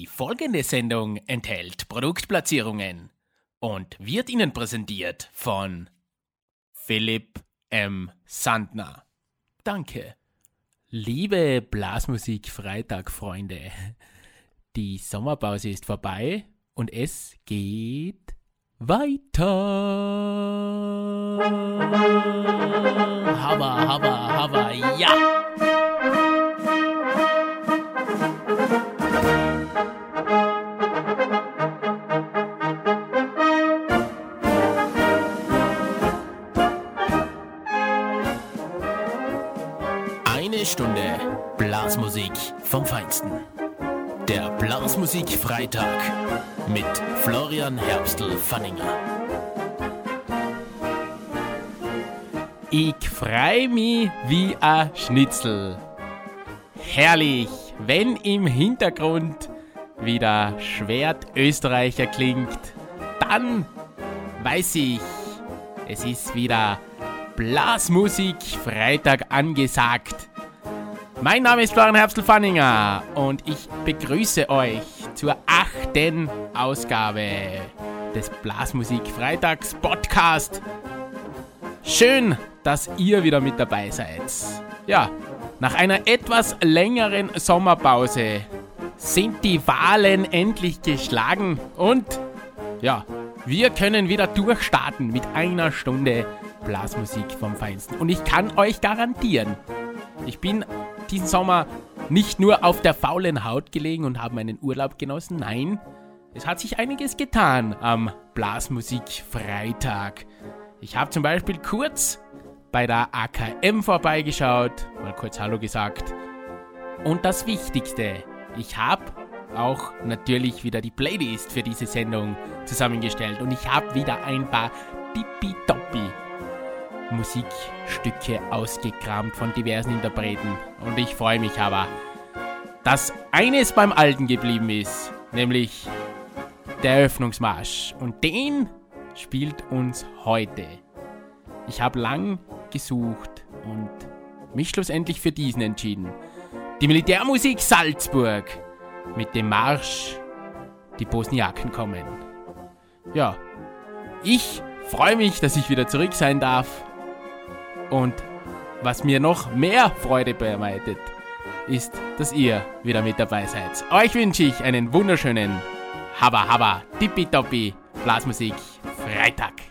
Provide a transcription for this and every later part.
Die folgende Sendung enthält Produktplatzierungen und wird Ihnen präsentiert von Philipp M. Sandner. Danke. Liebe Blasmusik Freitag Freunde, die Sommerpause ist vorbei und es geht weiter. Haba, haba, haba, ja. Feinsten. Der Blasmusik Freitag mit Florian Herbstl-Fanninger. Ich freu mich wie a Schnitzel. Herrlich, wenn im Hintergrund wieder Schwert Österreicher klingt, dann weiß ich, es ist wieder Blasmusik Freitag angesagt. Mein Name ist Florian Herbstl-Fanninger und ich begrüße euch zur achten Ausgabe des Blasmusik Freitags Podcast. Schön, dass ihr wieder mit dabei seid. Ja, nach einer etwas längeren Sommerpause sind die Wahlen endlich geschlagen und ja, wir können wieder durchstarten mit einer Stunde Blasmusik vom Feinsten. Und ich kann euch garantieren, ich bin diesen Sommer nicht nur auf der faulen Haut gelegen und habe meinen Urlaub genossen. Nein, es hat sich einiges getan am Blasmusik Freitag. Ich habe zum Beispiel kurz bei der AKM vorbeigeschaut, mal kurz Hallo gesagt. Und das Wichtigste, ich habe auch natürlich wieder die Playlist für diese Sendung zusammengestellt und ich habe wieder ein paar tippitoppi Musikstücke ausgekramt von diversen Interpreten. Und ich freue mich aber, dass eines beim Alten geblieben ist, nämlich der Eröffnungsmarsch. Und den spielt uns heute. Ich habe lang gesucht und mich schlussendlich für diesen entschieden. Die Militärmusik Salzburg mit dem Marsch Die Bosniaken kommen. Ja, ich freue mich, dass ich wieder zurück sein darf und was mir noch mehr Freude bereitet, ist, dass ihr wieder mit dabei seid. Euch wünsche ich einen wunderschönen Haba Haba Tippitoppi Blasmusik Freitag.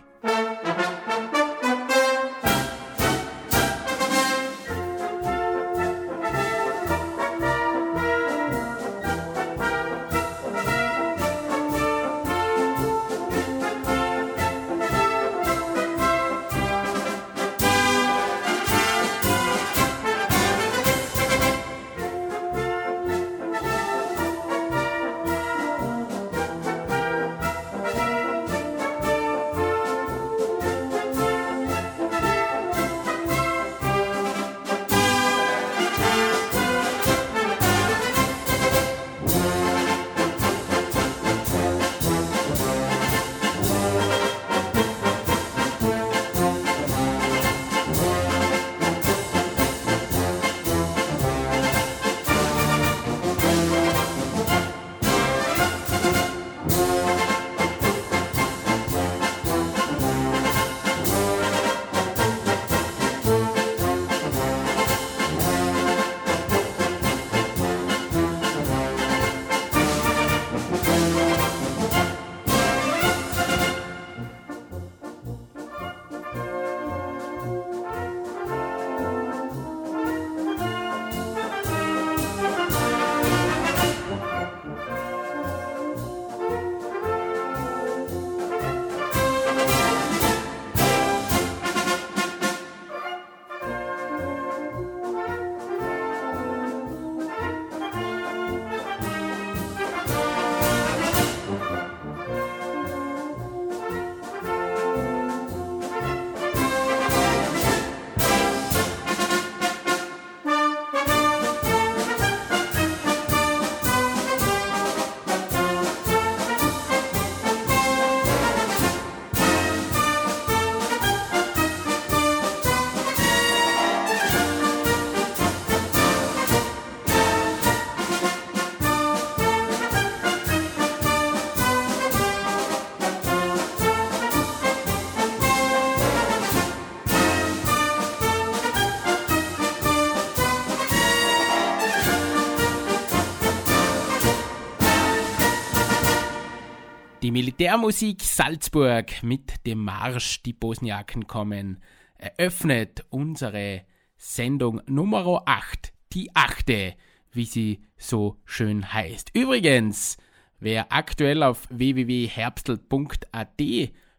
Militärmusik Salzburg mit dem Marsch Die Bosniaken kommen eröffnet unsere Sendung Nummer 8, die achte, wie sie so schön heißt. Übrigens, wer aktuell auf www.herbstl.at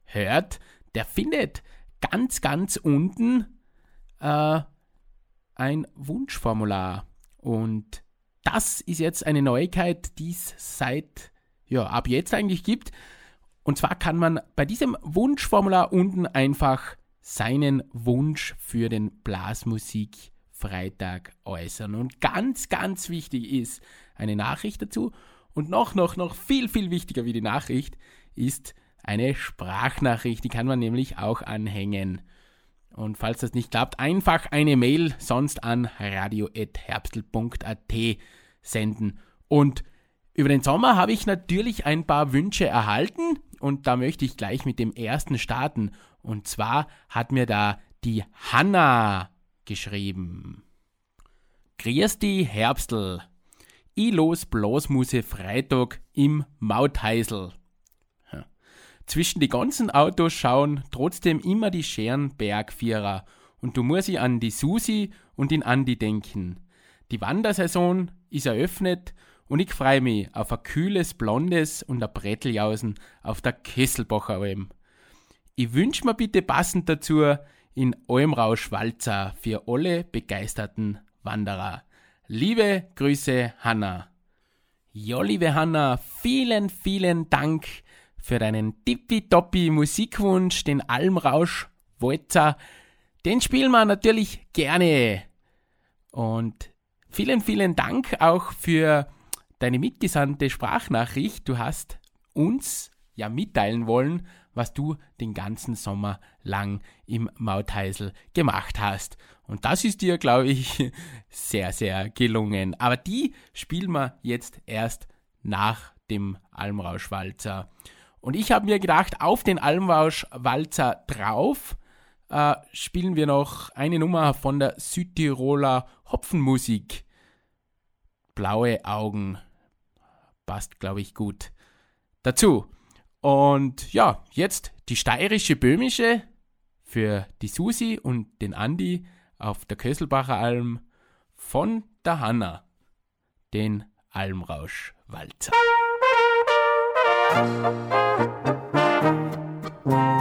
hört, der findet ganz, ganz unten äh, ein Wunschformular. Und das ist jetzt eine Neuigkeit, die es seit, ja, ab jetzt eigentlich gibt. Und zwar kann man bei diesem Wunschformular unten einfach seinen Wunsch für den Blasmusik Freitag äußern. Und ganz, ganz wichtig ist eine Nachricht dazu. Und noch, noch, noch viel, viel wichtiger wie die Nachricht ist eine Sprachnachricht. Die kann man nämlich auch anhängen. Und falls das nicht klappt, einfach eine Mail sonst an radio.herbstl.at senden. Und über den Sommer habe ich natürlich ein paar Wünsche erhalten und da möchte ich gleich mit dem ersten starten. Und zwar hat mir da die Hanna geschrieben. Grüß die Herbstl. Ich los Blasmuse Freitag im Mautheisel. Zwischen die ganzen Autos schauen trotzdem immer die scheren Bergvierer und du musst ich an die Susi und den Andi denken. Die Wandersaison ist eröffnet und ich freue mich auf ein kühles Blondes und ein Bretteljausen auf der Kesselbacher Alm. Ich wünsche mir bitte passend dazu in Almrausch Walzer für alle begeisterten Wanderer. Liebe Grüße, Hanna. Ja, liebe Hanna, vielen, vielen Dank für deinen tippitoppi Musikwunsch, den Almrausch Walzer. Den spielen wir natürlich gerne. Und vielen, vielen Dank auch für deine mitgesandte Sprachnachricht. Du hast uns ja mitteilen wollen, was du den ganzen Sommer lang im Mautheisel gemacht hast. Und das ist dir, glaube ich, sehr, sehr gelungen. Aber die spielen wir jetzt erst nach dem Almrauschwalzer. Und ich habe mir gedacht, auf den Almrauschwalzer drauf äh, spielen wir noch eine Nummer von der Südtiroler Hopfenmusik. Blaue Augen passt, glaube ich, gut dazu. Und ja, jetzt die steirische Böhmische für die Susi und den Andi auf der Kösselbacher Alm von der Hanna, den Almrausch-Walzer. Grüß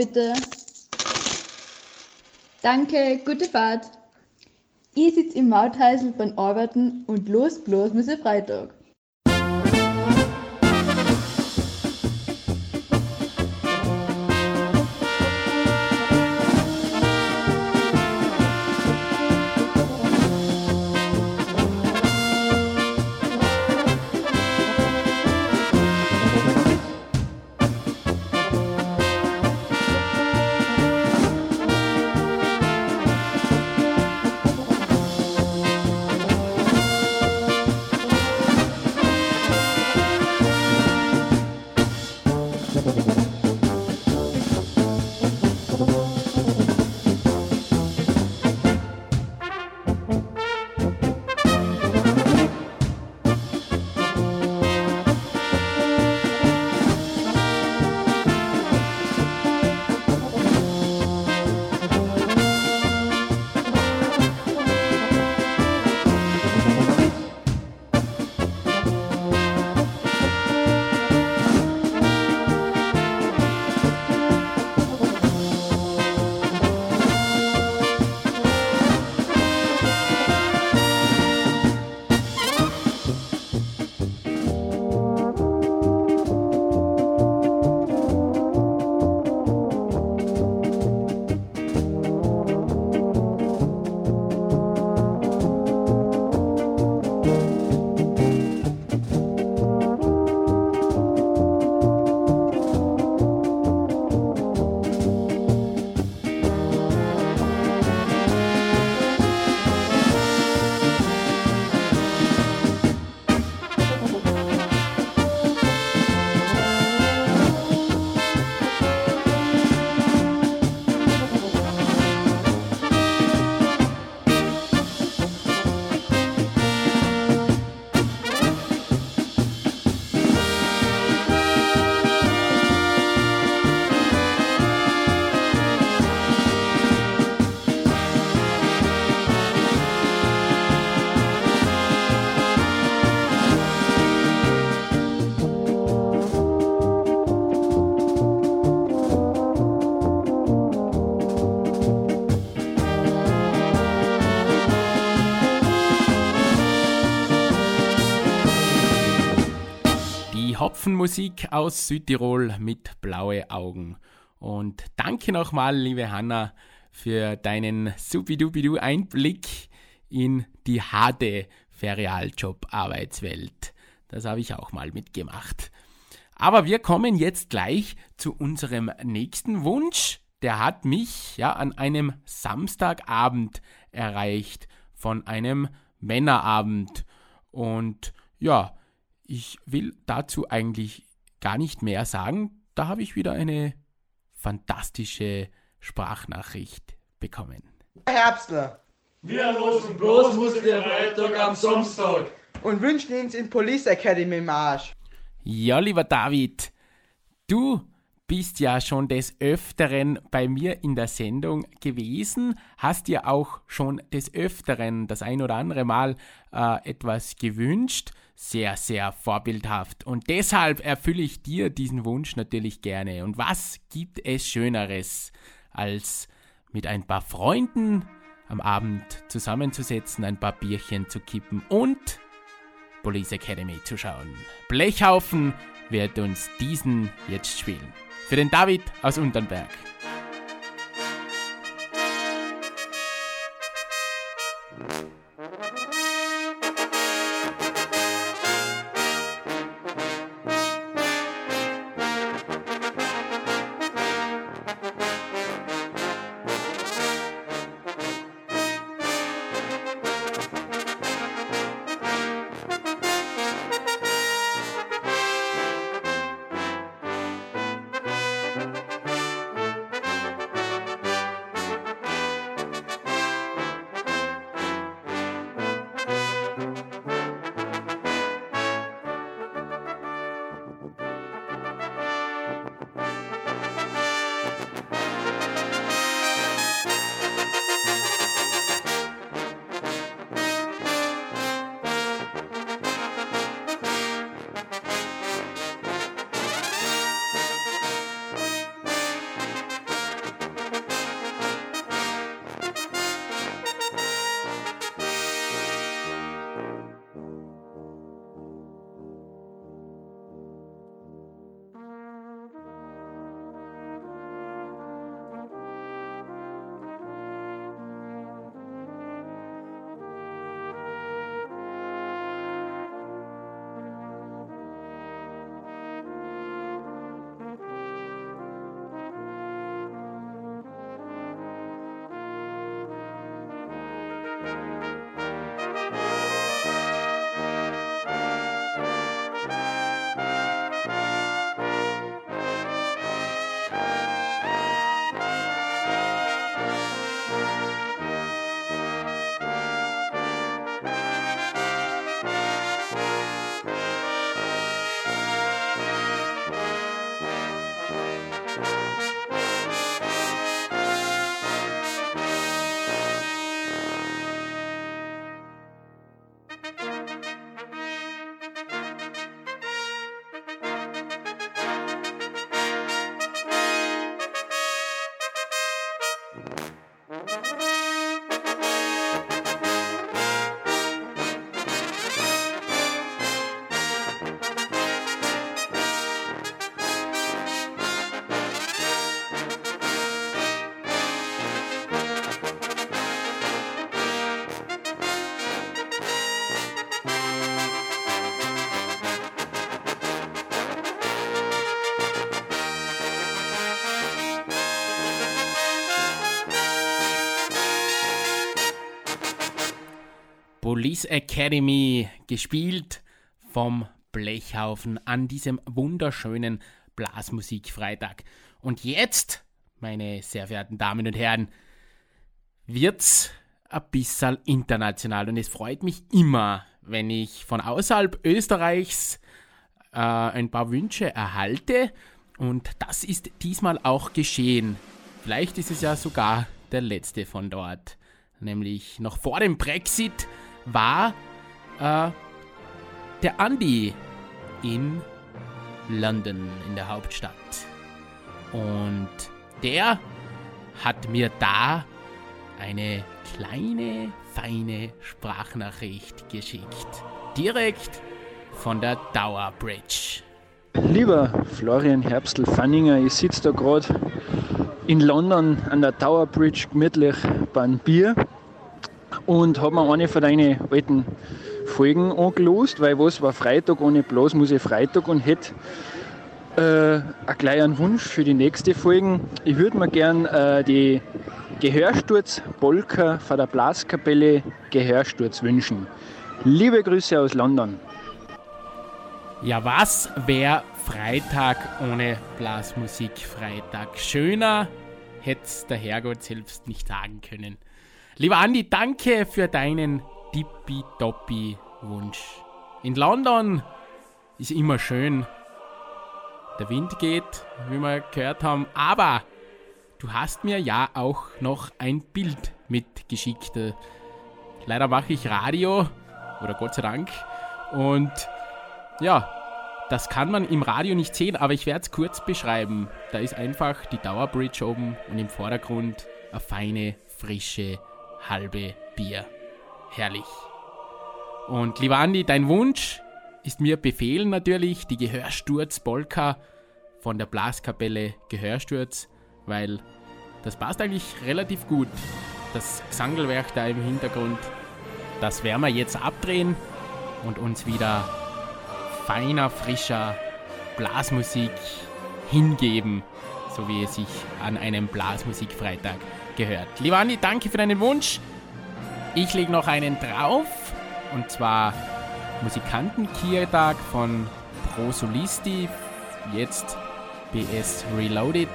bitte. Danke, gute Fahrt. Ich sitze im Mauthäusl beim Arbeiten und los bloß ich Freitag. Hopfenmusik aus Südtirol mit blaue Augen. Und danke nochmal, liebe Hanna, für deinen supidupidu Einblick in die harte Ferialjob-Arbeitswelt. Das habe ich auch mal mitgemacht. Aber wir kommen jetzt gleich zu unserem nächsten Wunsch. Der hat mich ja an einem Samstagabend erreicht von einem Männerabend. Und ja, ich will dazu eigentlich gar nicht mehr sagen. Da habe ich wieder eine fantastische Sprachnachricht bekommen. Herbstler. Wir losen bloß Freitag am Samstag. Und wünschen uns in Police Academy Marsch. Ja, lieber David, du bist ja schon des Öfteren bei mir in der Sendung gewesen, hast dir auch schon des Öfteren das ein oder andere Mal äh, etwas gewünscht. Sehr, sehr vorbildhaft. Und deshalb erfülle ich dir diesen Wunsch natürlich gerne. Und was gibt es Schöneres, als mit ein paar Freunden am Abend zusammenzusetzen, ein paar Bierchen zu kippen und Police Academy zu schauen. Blechhaufen wird uns diesen jetzt spielen. Für den David aus Unternberg. Police Academy, gespielt vom Blechhaufen an diesem wunderschönen Blasmusikfreitag. Und jetzt, meine sehr verehrten Damen und Herren, wird's ein bisschen international und es freut mich immer, wenn ich von außerhalb Österreichs äh, ein paar Wünsche erhalte und das ist diesmal auch geschehen. Vielleicht ist es ja sogar der letzte von dort. Nämlich noch vor dem Brexit war äh, der Andy in London, in der Hauptstadt. Und der hat mir da eine kleine, feine Sprachnachricht geschickt. Direkt von der Tower Bridge. Lieber Florian Herbstl-Fanninger, ich sitze da gerade in London an der Tower Bridge gemütlich beim Bier und habe mir eine von deinen alten Folgen angelost, weil was war Freitag ohne Blas muss ich Freitag und hätte äh, einen Wunsch für die nächste Folge. Ich würde mir gern äh, die Gehörsturz Polka von der Blaskapelle Gehörsturz wünschen. Liebe Grüße aus London. Ja, was wäre Freitag ohne Blasmusik Freitag? Schöner hätte der Herrgott selbst nicht sagen können. Lieber Andi, danke für deinen tippitoppi Wunsch. In London ist immer schön. Der Wind geht, wie wir gehört haben, aber du hast mir ja auch noch ein Bild mitgeschickt. Leider mache ich Radio, oder Gott sei Dank, und ja, das kann man im Radio nicht sehen, aber ich werde es kurz beschreiben. Da ist einfach die Dauerbridge oben und im Vordergrund eine feine, frische, halbe Bier. Herrlich. Und lieber Andi, dein Wunsch ist mir Befehl natürlich, die Gehörsturz Polka von der Blaskapelle Gehörsturz, weil das passt eigentlich relativ gut. Das Gesangelwerk da im Hintergrund, das werden wir jetzt abdrehen und uns wieder feiner, frischer Blasmusik hingeben, so wie es sich an einem Blasmusikfreitag gehört. Lieber Andi, danke für deinen Wunsch. Ich lege noch einen drauf und zwar Musikantenkiertag von Pro Solisti, jetzt BS Reloaded.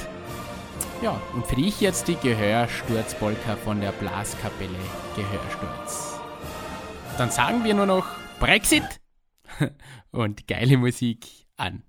Ja, und für dich jetzt die Gehörsturzpolka von der Blaskapelle Gehörsturz. Dann sagen wir nur noch Brexit und geile Musik an.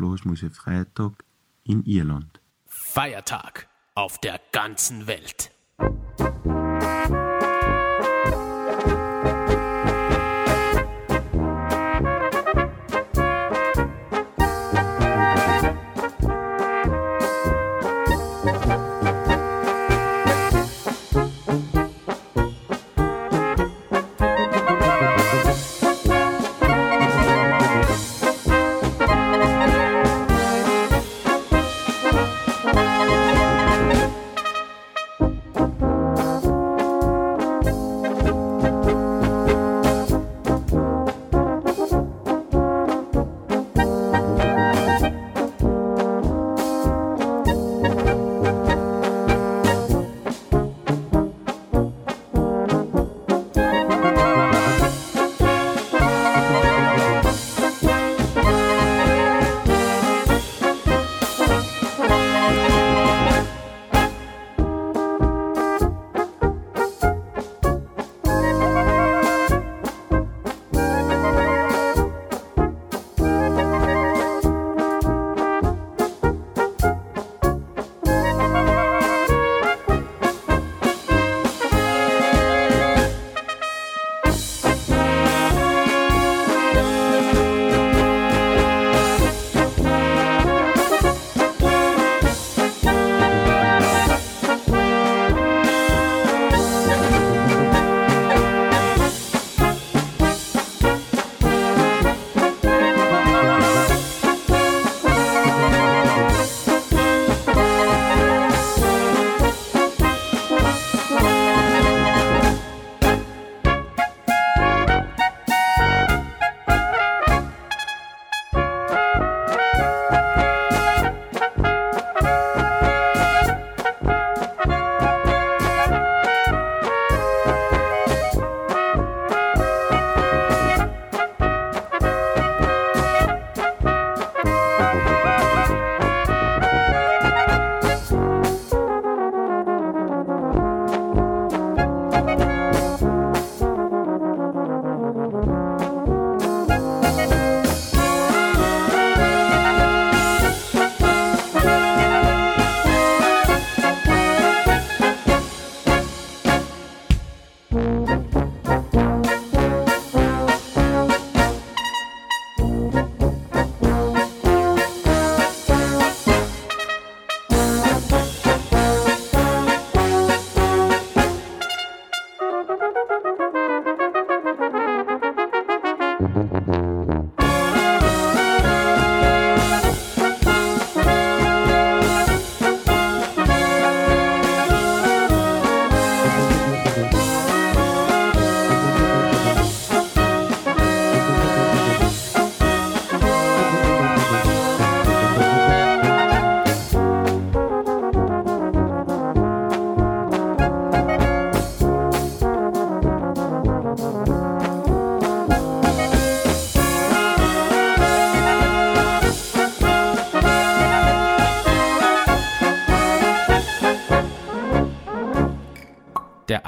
Ich los bloß Freitag in Irland. Feiertag auf der ganzen Welt.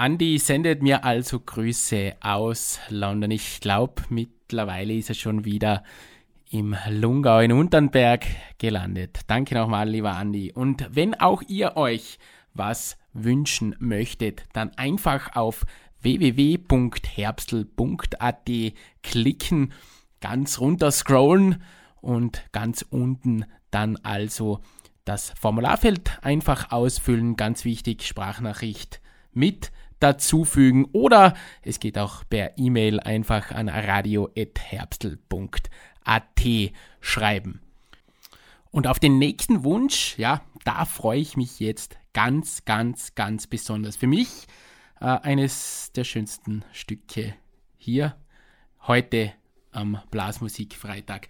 Andi sendet mir also Grüße aus London. Ich glaube, mittlerweile ist er schon wieder im Lungau in Unternberg gelandet. Danke nochmal, lieber Andi. Und wenn auch ihr euch was wünschen möchtet, dann einfach auf www.herbstl.at klicken, ganz runter scrollen und ganz unten dann also das Formularfeld einfach ausfüllen. Ganz wichtig, Sprachnachricht mit dazufügen oder es geht auch per E-Mail einfach an radio.herbstl.at schreiben. Und auf den nächsten Wunsch, ja, da freue ich mich jetzt ganz, ganz, ganz besonders. Für mich äh, eines der schönsten Stücke hier heute am Blasmusikfreitag.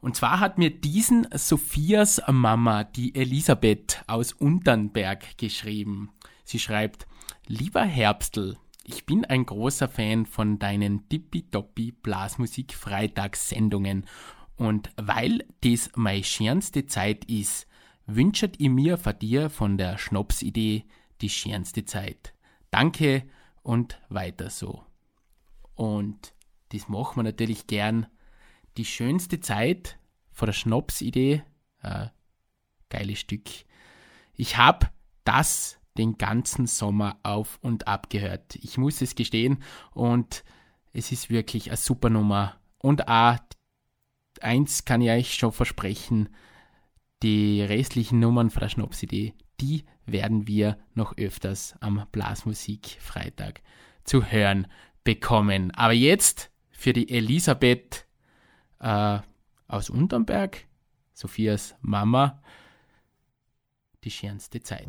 Und zwar hat mir diesen Sophias Mama, die Elisabeth aus Unternberg, geschrieben. Sie schreibt, Lieber Herbstl, ich bin ein großer Fan von deinen Tippitoppi Blasmusik Freitagssendungen und weil dies meine schönste Zeit ist, wünschet ihr mir von dir von der Schnapsidee die schönste Zeit. Danke und weiter so. Und das machen wir natürlich gern. Die schönste Zeit von der Schnapsidee. Äh, geiles Stück. Ich habe das den ganzen Sommer auf und ab gehört. Ich muss es gestehen und es ist wirklich eine super Nummer. Und auch, eins kann ich euch schon versprechen, die restlichen Nummern von der Schnapsidee, die werden wir noch öfters am Blasmusik Freitag zu hören bekommen. Aber jetzt für die Elisabeth äh, aus Unternberg, Sophias Mama, die schönste Zeit.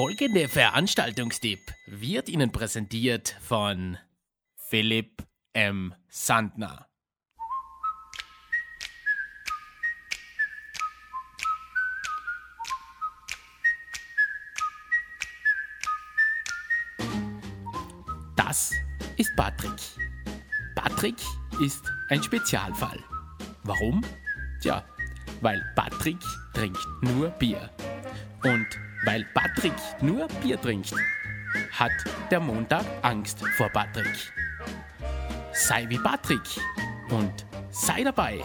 Folgende Veranstaltungstipp wird Ihnen präsentiert von Philipp M. Sandner. Das ist Patrick. Patrick ist ein Spezialfall. Warum? Tja, weil Patrick trinkt nur Bier. Und weil Patrick nur Bier trinkt, hat der Montag Angst vor Patrick. Sei wie Patrick und sei dabei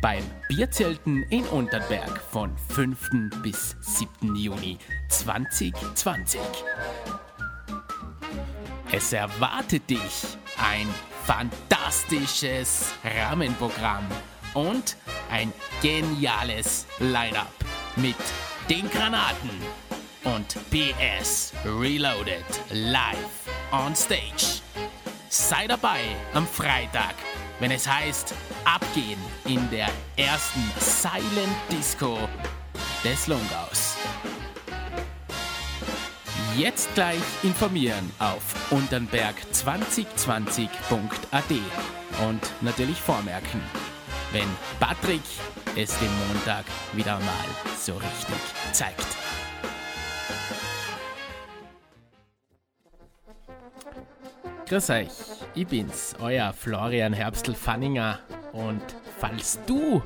beim Bierzelten in Unterberg von 5. bis 7. Juni 2020. Es erwartet dich ein fantastisches Rahmenprogramm und ein geniales Line-up mit den Granaten und PS Reloaded live on stage. Sei dabei am Freitag, wenn es heißt Abgehen in der ersten Silent Disco des Longaus. Jetzt gleich informieren auf unternberg2020.at und natürlich vormerken. wenn Patrick es dem Montag wieder mal so richtig zeigt. Grüß euch, ich bin's, euer Florian Herbstl-Fanninger und falls du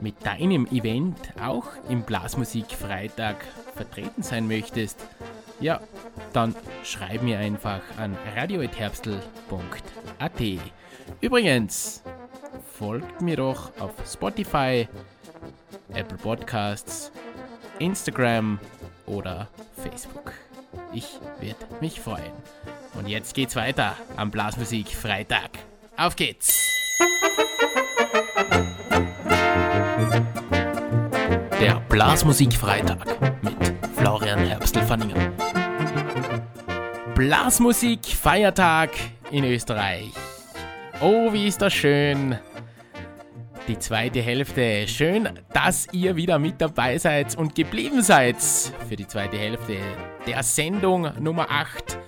mit deinem Event auch im Blasmusik Freitag vertreten sein möchtest, ja, dann schreib mir einfach an radio.herbstl.at. Übrigens, folgt mir doch auf Spotify, Apple Podcasts, Instagram oder Facebook. Ich werde mich freuen. Und jetzt geht's weiter am Blasmusik Freitag. Auf geht's! Der Blasmusik Freitag mit Florian Herbstl-Fanninger. Blasmusik Feiertag in Österreich. Oh, wie ist das schön. Die zweite Hälfte. Schön, dass ihr wieder mit dabei seid und geblieben seid für die zweite Hälfte der Sendung Nummer 8.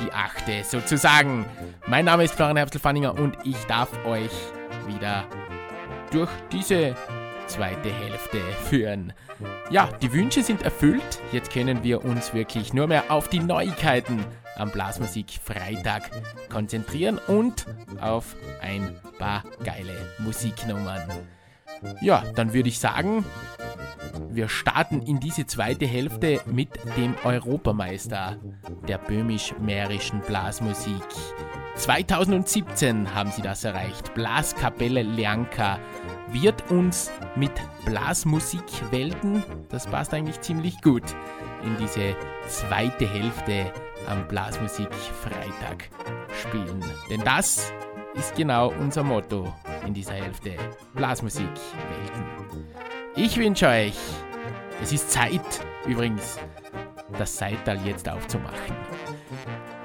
Die achte sozusagen. Mein Name ist Florian Herbstl-Fanninger und ich darf euch wieder durch diese zweite Hälfte führen. Ja, die Wünsche sind erfüllt. Jetzt können wir uns wirklich nur mehr auf die Neuigkeiten am Blasmusik Freitag konzentrieren und auf ein paar geile Musiknummern. Ja, dann würde ich sagen, wir starten in diese zweite Hälfte mit dem Europameister der böhmisch-mährischen Blasmusik. 2017 haben sie das erreicht. Blaskapelle Leanka wird uns mit Blasmusikwelten, das passt eigentlich ziemlich gut, in diese zweite Hälfte am Blasmusik Freitag spielen. Denn das ist genau unser Motto in dieser Hälfte. Blasmusikwelten. Ich wünsche euch, es ist Zeit übrigens, das Seital jetzt aufzumachen.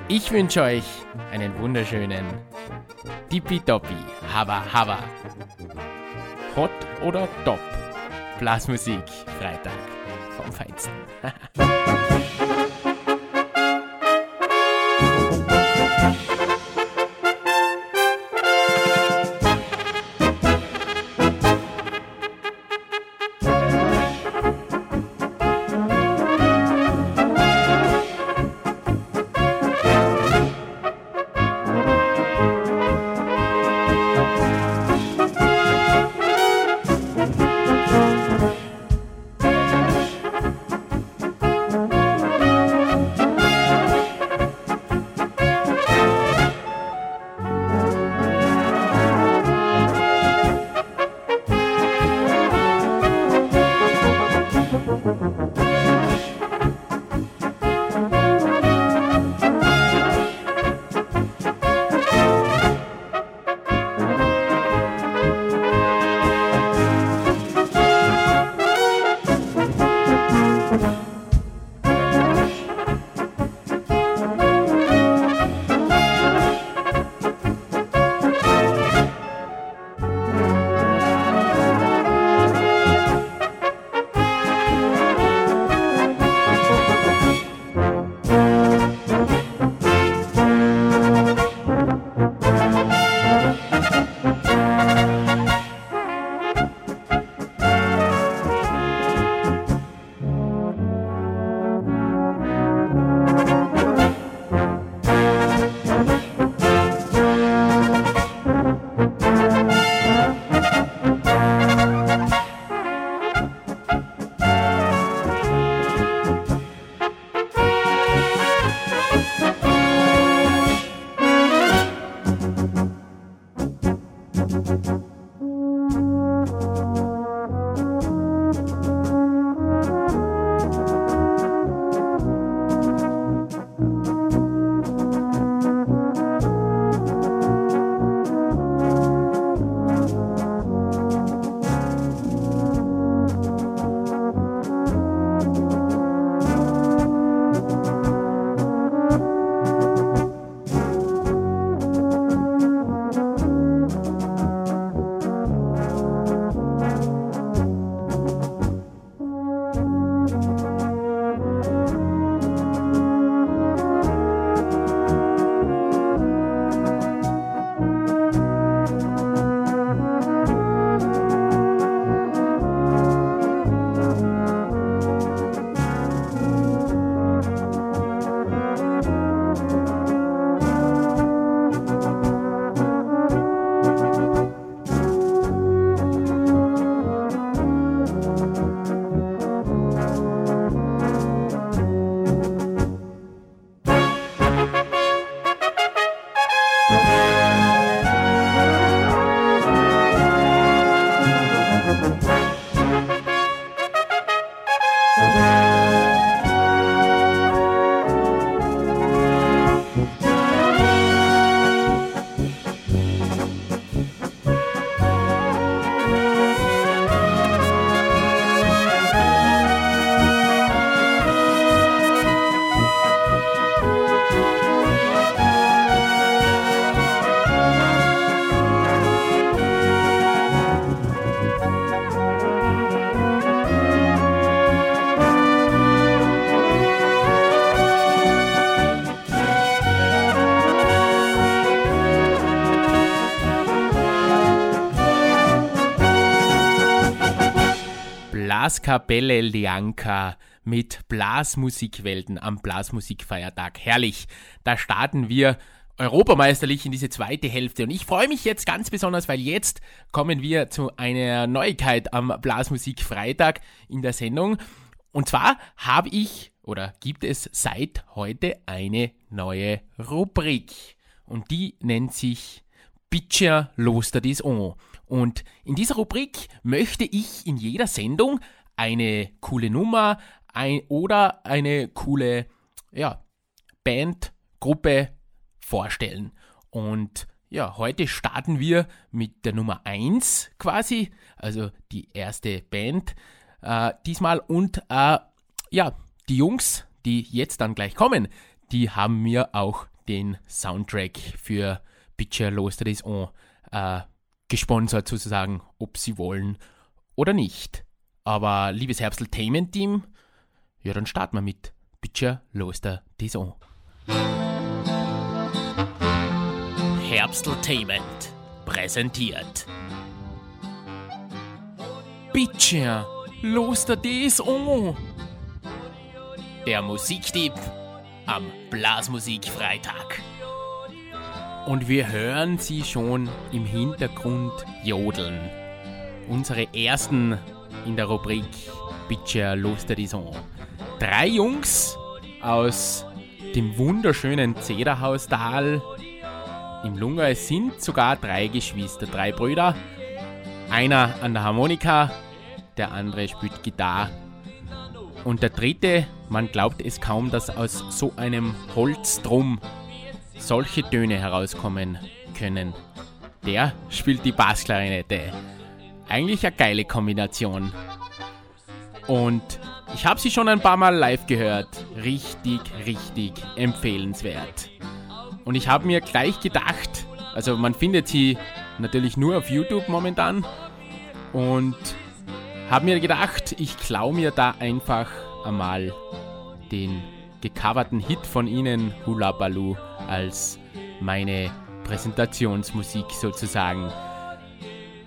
Ich wünsche euch einen wunderschönen Tippitoppi, Hava Hava. Hot oder Top? Blasmusik, Freitag vom Feinsten. Blaskapelle Lianka mit Blasmusikwelten am Blasmusikfeiertag. Herrlich. Da starten wir europameisterlich in diese zweite Hälfte. Und ich freue mich jetzt ganz besonders, weil jetzt kommen wir zu einer Neuigkeit am Blasmusikfreitag in der Sendung. Und zwar habe ich oder gibt es seit heute eine neue Rubrik. Und die nennt sich Pitcher Loster des On. Und in dieser Rubrik möchte ich in jeder Sendung eine coole Nummer ein, oder eine coole ja, Band, vorstellen. Und ja, heute starten wir mit der Nummer 1 quasi, also die erste Band äh, diesmal. Und äh, ja, die Jungs, die jetzt dann gleich kommen, die haben mir auch den Soundtrack für Pitcher Los des On äh, gesponsert sozusagen, ob sie wollen oder nicht. Aber liebes Herbsteltainment Team, ja dann starten wir mit Pitcher Loster des On. Herbsteltainment präsentiert. Pitcher Loster des On. Der Musiktipp am Blasmusikfreitag. Und wir hören sie schon im Hintergrund jodeln. Unsere ersten in der Rubrik Pitcher Los der Dison. Drei Jungs aus dem wunderschönen Zederhaustal im Lunga. Es sind sogar drei Geschwister, drei Brüder. Einer an der Harmonika, der andere spielt Gitarre. Und der dritte, man glaubt es kaum, dass aus so einem Holzdrum solche Töne herauskommen können. Der spielt die Bassklarinette. Eigentlich eine geile Kombination. Und ich habe sie schon ein paar Mal live gehört. Richtig, richtig empfehlenswert. Und ich habe mir gleich gedacht, also man findet sie natürlich nur auf YouTube momentan. Und habe mir gedacht, ich klaue mir da einfach einmal den gecoverten Hit von ihnen, Hula Baloo, als meine Präsentationsmusik sozusagen.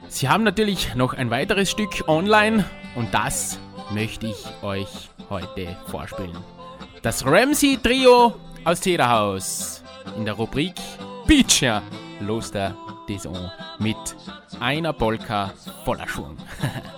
Sie haben natürlich noch ein weiteres Stück online und das möchte ich euch heute vorspielen. Das Ramsey Trio aus Zederhaus in der Rubrik Beacher Loster Deson mit einer Polka voller Schwung.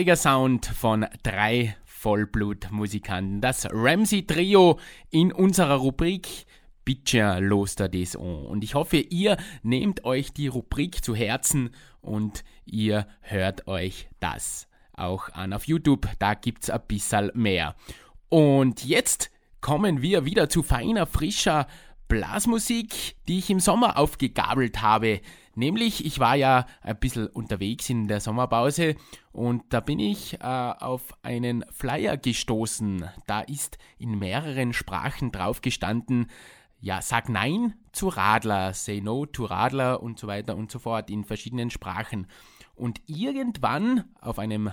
einmaliger Sound von drei Vollblutmusikanten. Das Ramsey Trio in unserer Rubrik Bitcher loster das an. Und ich hoffe, ihr nehmt euch die Rubrik zu Herzen und ihr hört euch das auch an auf YouTube. Da gibt's ein bisschen mehr. Und jetzt kommen wir wieder zu feiner, frischer Blasmusik, die ich im Sommer aufgegabelt habe. Nämlich, ich war ja ein bisschen unterwegs in der Sommerpause und da bin ich äh, auf einen Flyer gestoßen. Da ist in mehreren Sprachen drauf gestanden, ja, sag Nein zu Radler, say no to Radler und so weiter und so fort in verschiedenen Sprachen. Und irgendwann auf einem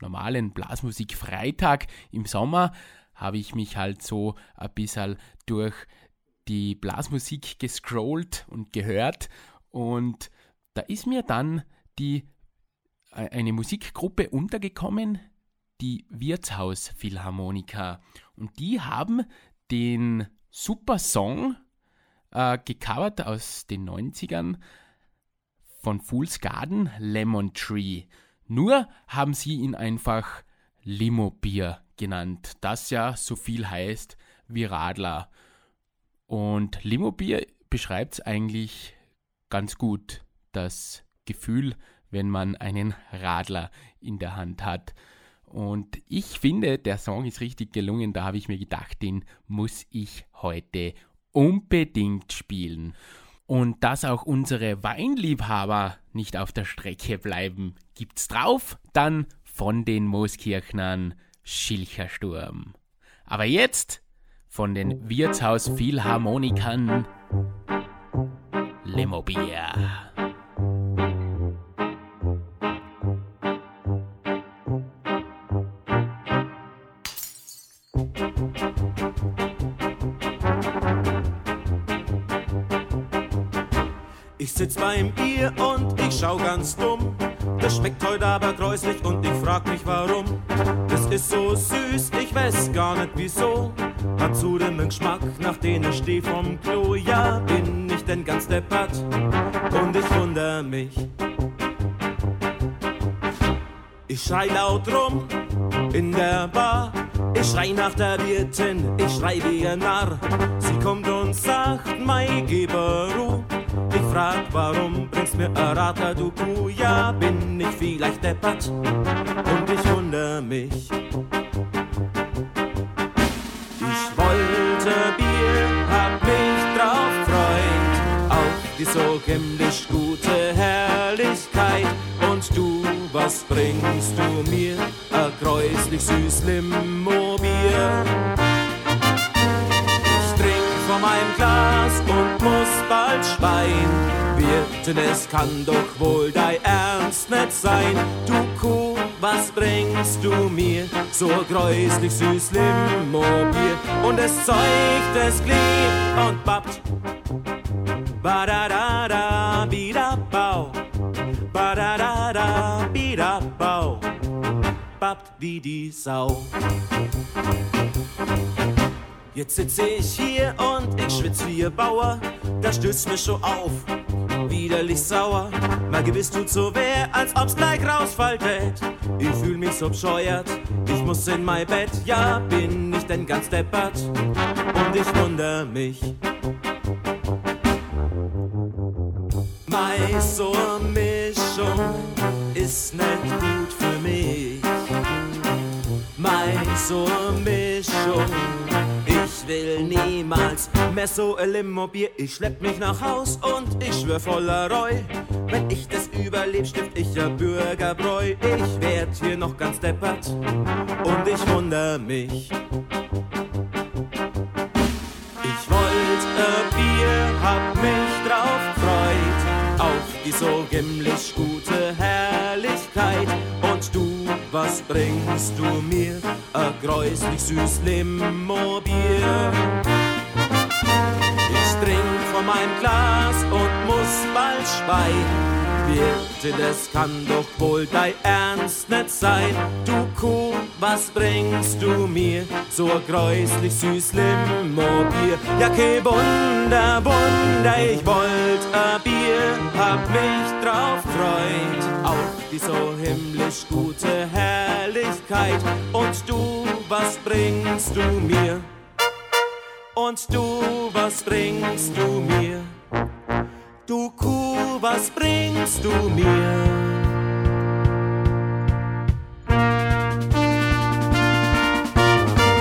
normalen Blasmusik-Freitag im Sommer habe ich mich halt so ein bisschen durch die Blasmusik gescrollt und gehört und da ist mir dann die, äh, eine Musikgruppe untergekommen, die Wirtshaus Philharmoniker. Und die haben den super Song äh, gecovert aus den 90ern von Fool's Garden, Lemon Tree. Nur haben sie ihn einfach Limo Bier genannt, das ja so viel heißt wie Radler. Und Limo Bier beschreibt es eigentlich ganz gut das Gefühl, wenn man einen Radler in der Hand hat. Und ich finde, der Song ist richtig gelungen. Da habe ich mir gedacht, den muss ich heute unbedingt spielen. Und dass auch unsere Weinliebhaber nicht auf der Strecke bleiben, gibt's drauf dann von den Mooskirchnern Schilchersturm. Aber jetzt von den Wirtshaus Philharmonikern Limobier. Ich sitz beim Bier und ich schau ganz dumm. Das schmeckt heute aber gräuslich und ich frag mich warum. Das ist so süß, ich weiß gar nicht wieso. Hat zu dem Geschmack, nach dem ich steh vom Klo. Ja, bin ich denn ganz deppert und ich wunder mich. Ich schrei laut rum in der Bar. Ich schrei nach der Wirtin, ich schrei wie ein Narr. Sie kommt und sagt, mein Geber Ruh. Ich frag, warum bringst mir Radler, du Kuh? Ja, bin ich vielleicht deppert und ich wunder mich. Die so himmlisch gute Herrlichkeit. Und du, was bringst du mir? Ein gräuslich süß Limo-Bier. Ich trink von meinem Glas und muss bald schwein. Wirtin, es kann doch wohl dein Ernst nicht sein. Du Kuh, was bringst du mir? So gräuslich süß Limo-Bier. Und es zeugt, es klebt und babbt. Ba-da-da-da, bida-bau. Ba-da-da-da, bida-bau. Babbt wie die Sau. Jetzt sitze ich hier und ich schwitz wie ein Bauer. Da stößt mich schon auf, widerlich sauer. Mal gewiss tut so weh, als ob's gleich rausfallt. Ich fühl mich so bescheuert, ich muss in mein Bett. Ja, bin ich denn ganz deppert und ich wunder mich. So eine Mischung ist nicht gut für mich. So eine Mischung ich will niemals mehr so ein Limo-Bier. Ich schlepp mich nach Haus und ich schwör voller Reu. Wenn ich das überleb, stift ich ja Bürgerbräu. Ich werd hier noch ganz deppert und ich wunder mich. Ich wollt ein Bier, hab mich drauf gefreut. Die so himmlisch gute Herrlichkeit. Und du, was bringst du mir? Ein gräuslich süß Limo-Bier. Ich trink von meinem Glas und muss bald Wirte, das kann doch wohl dein Ernst nicht sein. Du Kuh, was bringst du mir? So ein gräuslich süß Limo-Bier. Ja, ke Wunder, Wunder, ich wollt ein Bier, hab mich drauf freut. Auf die so himmlisch gute Herrlichkeit. Und du, was bringst du mir? Und du, was bringst du mir? Du Kuh, was bringst du mir?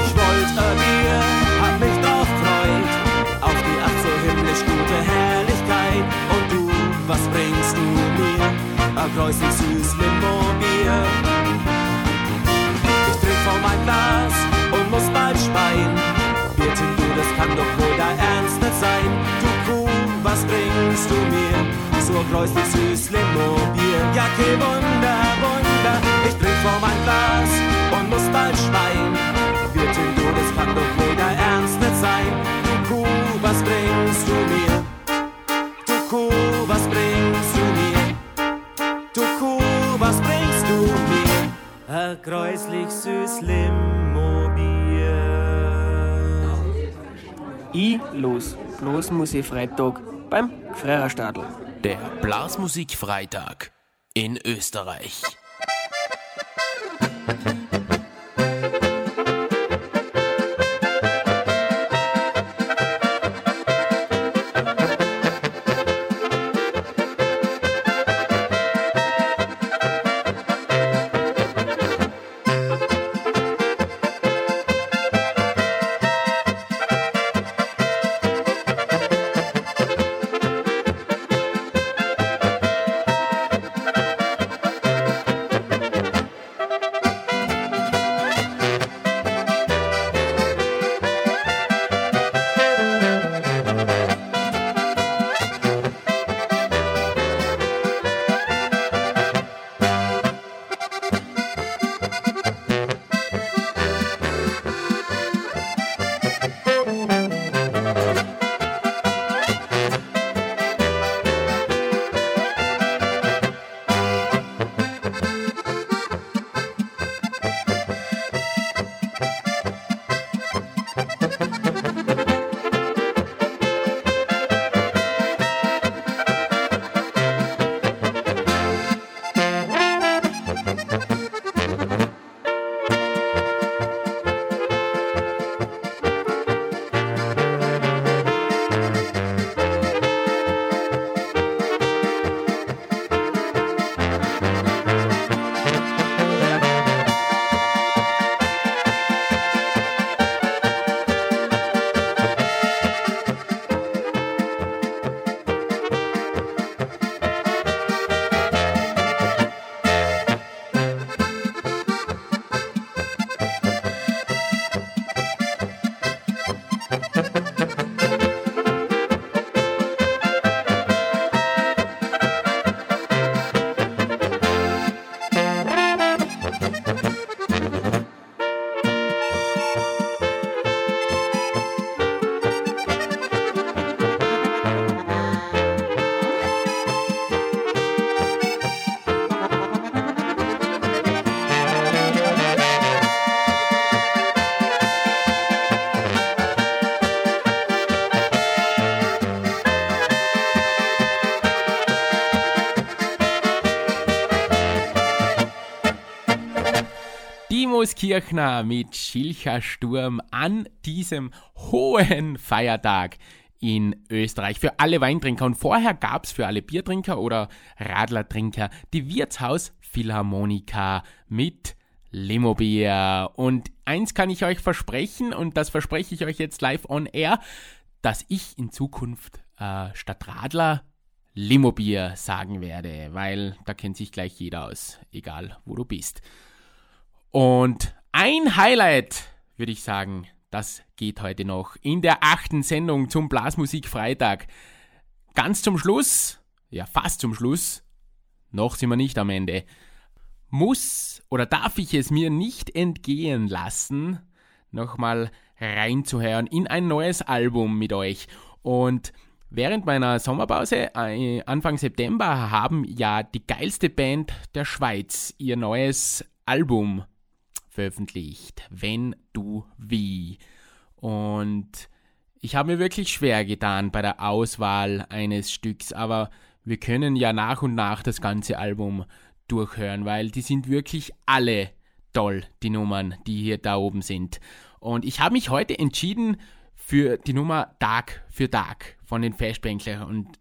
Ich wollt a Bier, hab mich drauf freut, auf die ach so himmlisch gute Herrlichkeit. Und du, was bringst du mir? A kreuzig süß Limo-Bier. Ich trink vor mein Glas und muss bald speien. Wirtin, du, das kann doch wohl dein Ernst nicht sein. Was bringst du mir? So kreuzig süß Limo-Bier. Ja, ke Wunder, Wunder. Ich trink vor mein Glas und muss bald speien. Wirtin, du, das kann doch dein Ernst nicht sein. Du Kuh, was bringst du mir? Du Kuh, was bringst du mir? Du Kuh, was bringst du mir? Ein kreuzlich süß Limo-Bier. Ich los. Bloß muss ich Freitag beim Freierstadel. Der Blasmusikfreitag in Österreich. Kirchner mit Schilcher Sturm an diesem hohen Feiertag in Österreich für alle Weintrinker. Und vorher gab es für alle Biertrinker oder Radlertrinker die Wirtshaus Philharmonika mit Limobier. Und eins kann ich euch versprechen, und das verspreche ich euch jetzt live on air, dass ich in Zukunft äh, statt Radler Limobier sagen werde, weil da kennt sich gleich jeder aus, egal wo du bist. Und ein Highlight, würde ich sagen, das geht heute noch in der achten Sendung zum Blasmusik Freitag. Ganz zum Schluss, ja fast zum Schluss, noch sind wir nicht am Ende, muss oder darf ich es mir nicht entgehen lassen, nochmal reinzuhören in ein neues Album mit euch. Und Während meiner Sommerpause, äh, Anfang September, haben ja die geilste Band der Schweiz ihr neues Album veröffentlicht. Wenn du wie. Und ich habe mir wirklich schwer getan bei der Auswahl eines Stücks, aber wir können ja nach und nach das ganze Album durchhören, weil die sind wirklich alle toll, die Nummern, die hier da oben sind. Und ich habe mich heute entschieden für die Nummer Tag für Tag von den Festbänklern und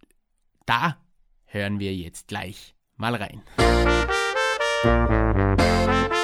da hören wir jetzt gleich mal rein. Tag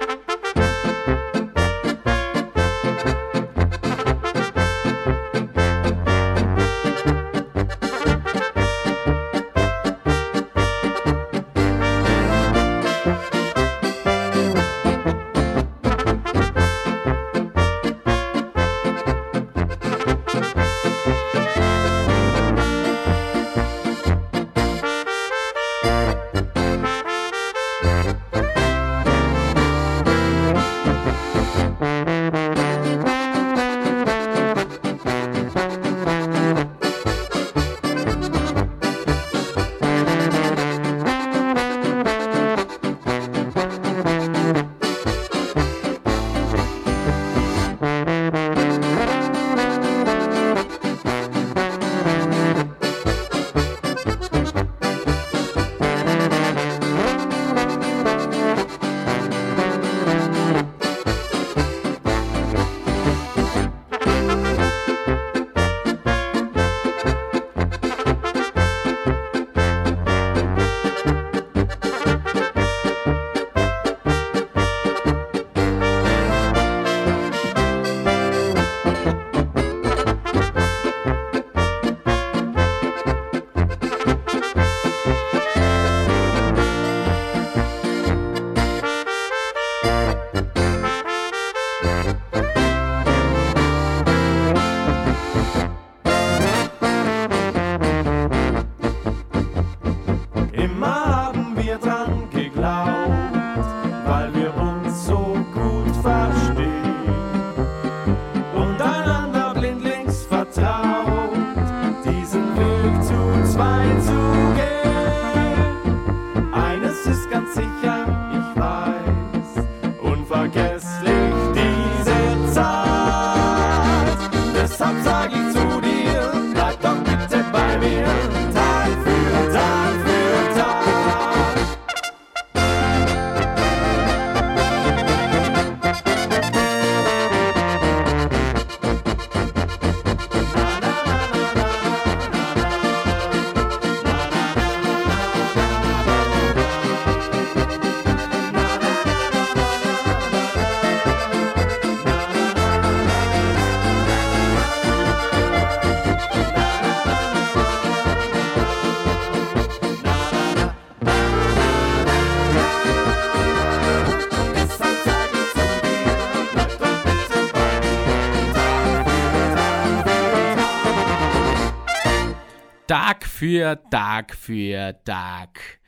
für Tag für Tag.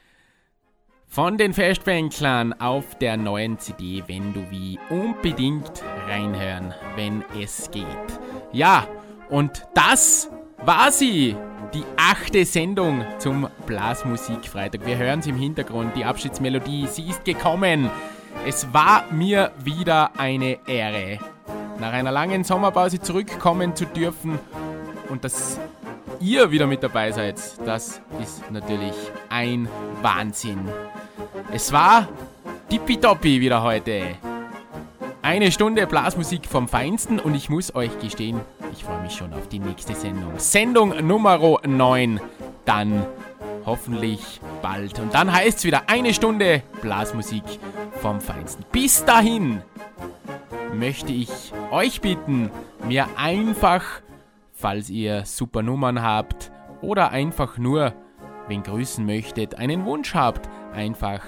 Von den Festbänklern auf der neuen CD, wenn du wie unbedingt reinhören, wenn es geht. Ja, und das war sie, die achte Sendung zum Blasmusikfreitag. Wir hören sie im Hintergrund, die Abschiedsmelodie, sie ist gekommen. Es war mir wieder eine Ehre, nach einer langen Sommerpause zurückkommen zu dürfen und das ihr wieder mit dabei seid, das ist natürlich ein Wahnsinn. Es war tippitoppi wieder heute. Eine Stunde Blasmusik vom Feinsten und ich muss euch gestehen, ich freue mich schon auf die nächste Sendung. Sendung Nummer 9. Dann hoffentlich bald. Und dann heißt es wieder eine Stunde Blasmusik vom Feinsten. Bis dahin möchte ich euch bitten, mir einfach falls ihr super Nummern habt oder einfach nur, wen grüßen möchtet, einen Wunsch habt, einfach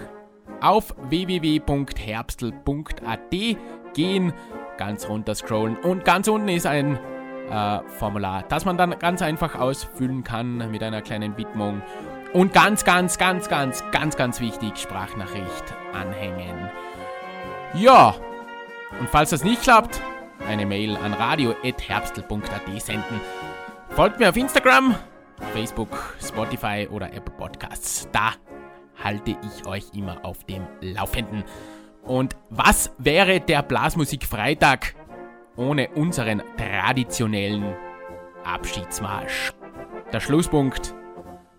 auf www.herbstl.at gehen, ganz runter scrollen und ganz unten ist ein äh, Formular, das man dann ganz einfach ausfüllen kann mit einer kleinen Widmung. Und ganz, ganz, ganz, ganz, ganz, ganz wichtig, Sprachnachricht anhängen. Ja, und falls das nicht klappt, eine Mail an radio.herbstl.at senden. Folgt mir auf Instagram, Facebook, Spotify oder Apple Podcasts. Da halte ich euch immer auf dem Laufenden. Und was wäre der Blasmusik Freitag ohne unseren traditionellen Abschiedsmarsch? der Schlusspunkt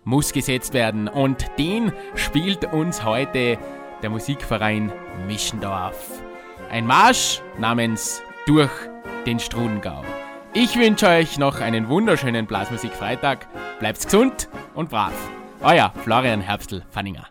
muss gesetzt werden und den spielt uns heute der Musikverein Mischendorf. Ein Marsch namens Durch den Strudengau. Ich wünsche euch noch einen wunderschönen Blasmusikfreitag. Bleibt gesund und brav. Euer Florian Herbstl-Fanninger.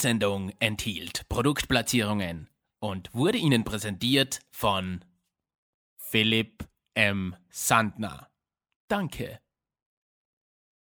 Sendung enthielt Produktplatzierungen und wurde Ihnen präsentiert von Philipp M. Sandner. Danke.